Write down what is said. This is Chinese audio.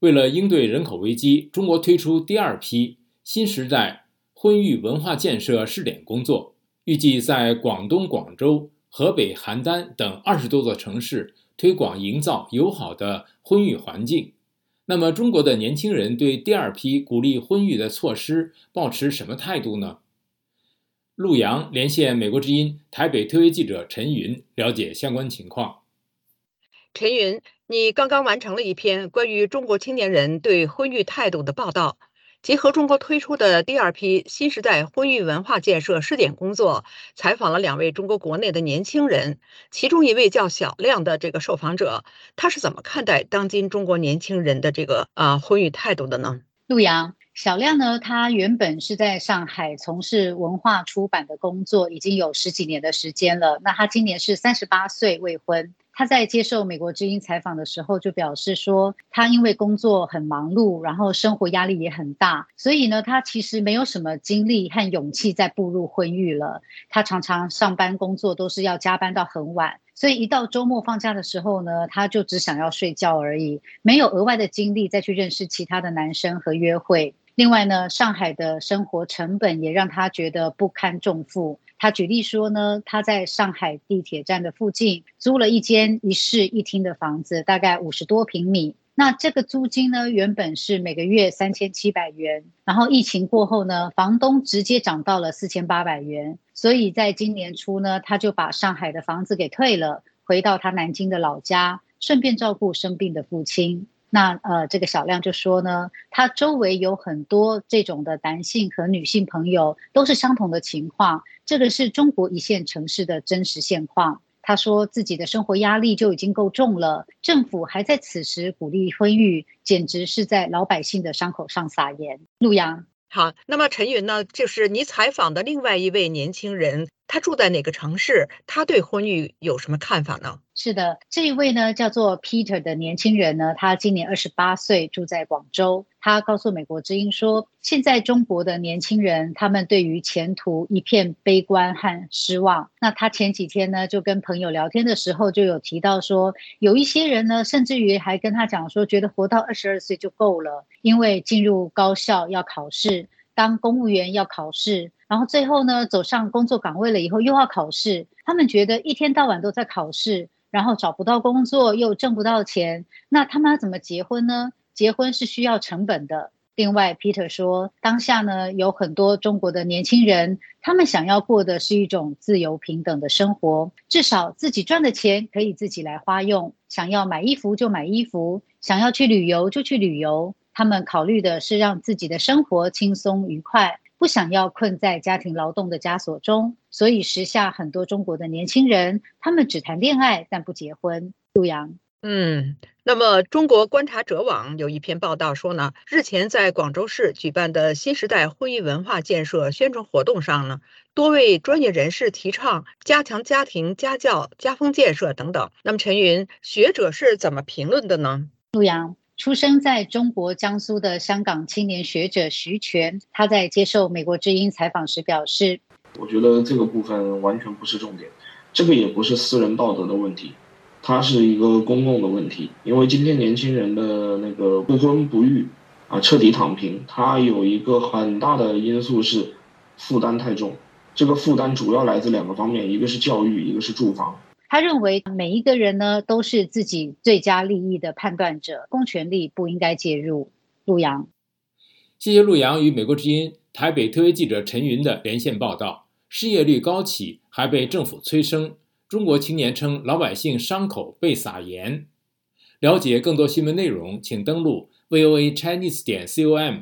为了应对人口危机，中国推出第二批新时代婚育文化建设试点工作，预计在广东广州、河北邯郸等二十多座城市推广营造友好的婚育环境。那么，中国的年轻人对第二批鼓励婚育的措施抱持什么态度呢？陆洋连线美国之音台北特约记者陈云，了解相关情况。陈云，你刚刚完成了一篇关于中国青年人对婚育态度的报道。结合中国推出的第二批新时代婚育文化建设试点工作，采访了两位中国国内的年轻人，其中一位叫小亮的这个受访者，他是怎么看待当今中国年轻人的这个啊婚育态度的呢？陆阳，小亮呢，他原本是在上海从事文化出版的工作，已经有十几年的时间了。那他今年是三十八岁，未婚。他在接受美国之音采访的时候就表示说，他因为工作很忙碌，然后生活压力也很大，所以呢，他其实没有什么精力和勇气再步入婚育了。他常常上班工作都是要加班到很晚，所以一到周末放假的时候呢，他就只想要睡觉而已，没有额外的精力再去认识其他的男生和约会。另外呢，上海的生活成本也让他觉得不堪重负。他举例说呢，他在上海地铁站的附近租了一间一室一厅的房子，大概五十多平米。那这个租金呢，原本是每个月三千七百元，然后疫情过后呢，房东直接涨到了四千八百元。所以在今年初呢，他就把上海的房子给退了，回到他南京的老家，顺便照顾生病的父亲。那呃，这个小亮就说呢，他周围有很多这种的男性和女性朋友，都是相同的情况。这个是中国一线城市的真实现况。他说自己的生活压力就已经够重了，政府还在此时鼓励婚育，简直是在老百姓的伤口上撒盐。陆阳，好，那么陈云呢，就是你采访的另外一位年轻人。他住在哪个城市？他对婚育有什么看法呢？是的，这一位呢叫做 Peter 的年轻人呢，他今年二十八岁，住在广州。他告诉美国之音说，现在中国的年轻人他们对于前途一片悲观和失望。那他前几天呢就跟朋友聊天的时候就有提到说，有一些人呢甚至于还跟他讲说，觉得活到二十二岁就够了，因为进入高校要考试。当公务员要考试，然后最后呢走上工作岗位了以后又要考试，他们觉得一天到晚都在考试，然后找不到工作又挣不到钱，那他们要怎么结婚呢？结婚是需要成本的。另外，Peter 说，当下呢有很多中国的年轻人，他们想要过的是一种自由平等的生活，至少自己赚的钱可以自己来花用，想要买衣服就买衣服，想要去旅游就去旅游。他们考虑的是让自己的生活轻松愉快，不想要困在家庭劳动的枷锁中，所以时下很多中国的年轻人，他们只谈恋爱但不结婚。陆阳，嗯，那么中国观察者网有一篇报道说呢，日前在广州市举办的新时代婚姻文化建设宣传活动上呢，多位专业人士提倡加强家庭家教、家风建设等等。那么陈云学者是怎么评论的呢？陆阳。出生在中国江苏的香港青年学者徐全，他在接受美国之音采访时表示：“我觉得这个部分完全不是重点，这个也不是私人道德的问题，它是一个公共的问题。因为今天年轻人的那个不婚不育啊，彻底躺平，它有一个很大的因素是负担太重。这个负担主要来自两个方面，一个是教育，一个是住房。”他认为每一个人呢都是自己最佳利益的判断者，公权力不应该介入。陆阳，谢谢陆阳与美国之音台北特约记者陈云的连线报道。失业率高企，还被政府催生。中国青年称老百姓伤口被撒盐。了解更多新闻内容，请登录 voa chinese 点 com。